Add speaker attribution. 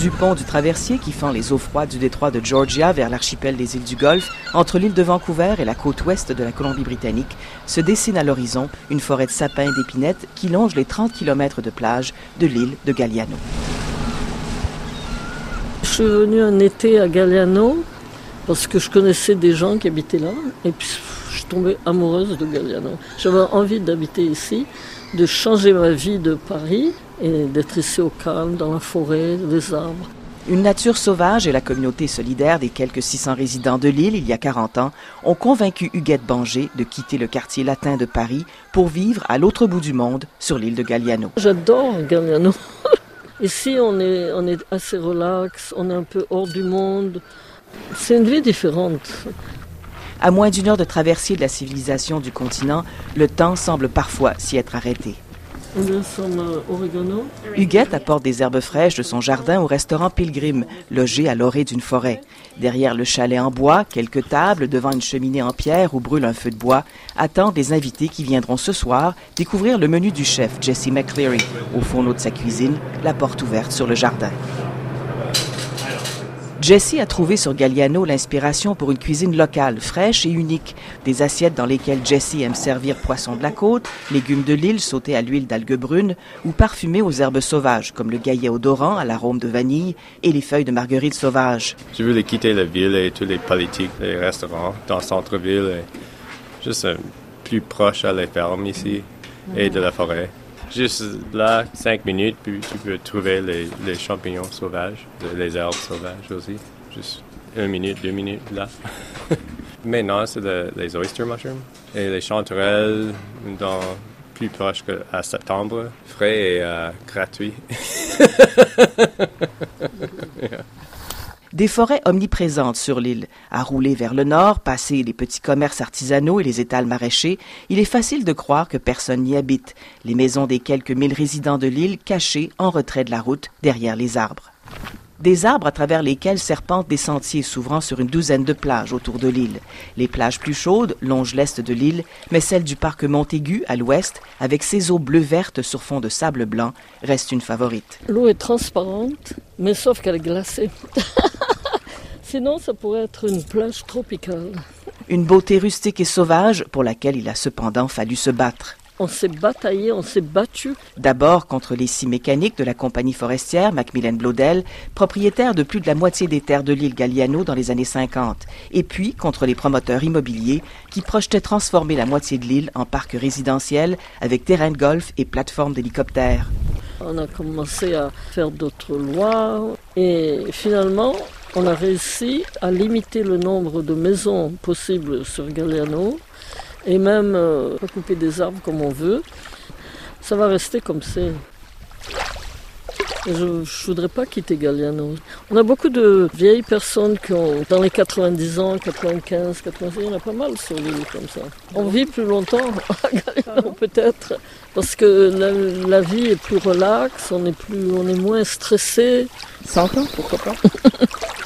Speaker 1: du pont du traversier qui fend les eaux froides du détroit de Georgia vers l'archipel des îles du Golfe, entre l'île de Vancouver et la côte ouest de la Colombie-Britannique, se dessine à l'horizon une forêt de sapins et d'épinettes qui longe les 30 km de plage de l'île de Galliano.
Speaker 2: Je suis venue un été à Galliano parce que je connaissais des gens qui habitaient là et puis je suis tombée amoureuse de Galliano. J'avais envie d'habiter ici, de changer ma vie de Paris et d'être ici au calme, dans la forêt, les arbres.
Speaker 1: Une nature sauvage et la communauté solidaire des quelques 600 résidents de l'île il y a 40 ans ont convaincu Huguette Banger de quitter le quartier latin de Paris pour vivre à l'autre bout du monde, sur l'île de Galliano.
Speaker 2: J'adore Galliano. Ici, on est, on est assez relax, on est un peu hors du monde. C'est une vie différente.
Speaker 1: À moins d'une heure de traversée de la civilisation du continent, le temps semble parfois s'y être arrêté.
Speaker 2: Oregano.
Speaker 1: Huguette apporte des herbes fraîches de son jardin au restaurant Pilgrim, logé à l'orée d'une forêt. Derrière le chalet en bois, quelques tables devant une cheminée en pierre où brûle un feu de bois attendent des invités qui viendront ce soir découvrir le menu du chef Jesse McCleary. Au fourneau de sa cuisine, la porte ouverte sur le jardin. Jesse a trouvé sur Galliano l'inspiration pour une cuisine locale, fraîche et unique. Des assiettes dans lesquelles Jesse aime servir poisson de la côte, légumes de l'île sautés à l'huile d'algues brunes ou parfumés aux herbes sauvages, comme le gaillet odorant à l'arôme de vanille et les feuilles de marguerite sauvage.
Speaker 3: Je voulais quitter la ville et tous les politiques, les restaurants dans le centre-ville, et juste euh, plus proche à la ferme ici et de la forêt. Juste là, cinq minutes, puis tu peux trouver les, champignons sauvages, les herbes sauvages aussi. Juste une minute, deux minutes là. Maintenant, c'est le- les oyster mushrooms et les chanterelles dans plus proche qu'à septembre, frais et euh, gratuit.
Speaker 1: Des forêts omniprésentes sur l'île. À rouler vers le nord, passer les petits commerces artisanaux et les étals maraîchers, il est facile de croire que personne n'y habite. Les maisons des quelques mille résidents de l'île cachées en retrait de la route, derrière les arbres. Des arbres à travers lesquels serpentent des sentiers s'ouvrant sur une douzaine de plages autour de l'île. Les plages plus chaudes longent l'est de l'île, mais celle du parc Montaigu à l'ouest, avec ses eaux bleu-vertes sur fond de sable blanc, reste une favorite.
Speaker 2: L'eau est transparente, mais sauf qu'elle est glacée. Sinon, ça pourrait être une plage tropicale.
Speaker 1: Une beauté rustique et sauvage pour laquelle il a cependant fallu se battre.
Speaker 2: On s'est bataillé, on s'est battu.
Speaker 1: D'abord contre les scies mécaniques de la compagnie forestière Macmillan Blodel, propriétaire de plus de la moitié des terres de l'île Galliano dans les années 50, et puis contre les promoteurs immobiliers qui projetaient transformer la moitié de l'île en parc résidentiel avec terrain de golf et plateforme d'hélicoptères.
Speaker 2: On a commencé à faire d'autres lois et finalement, on a réussi à limiter le nombre de maisons possibles sur Galliano et même euh, recouper des arbres comme on veut. Ça va rester comme c'est. Je ne voudrais pas quitter Galliano. On a beaucoup de vieilles personnes qui ont dans les 90 ans, 95, 86, il y en a pas mal sur l'île comme ça. On vit plus longtemps à Galliano peut-être parce que la, la vie est plus relaxe, on est, plus, on est moins stressé.
Speaker 1: 100 ans, pourquoi pas?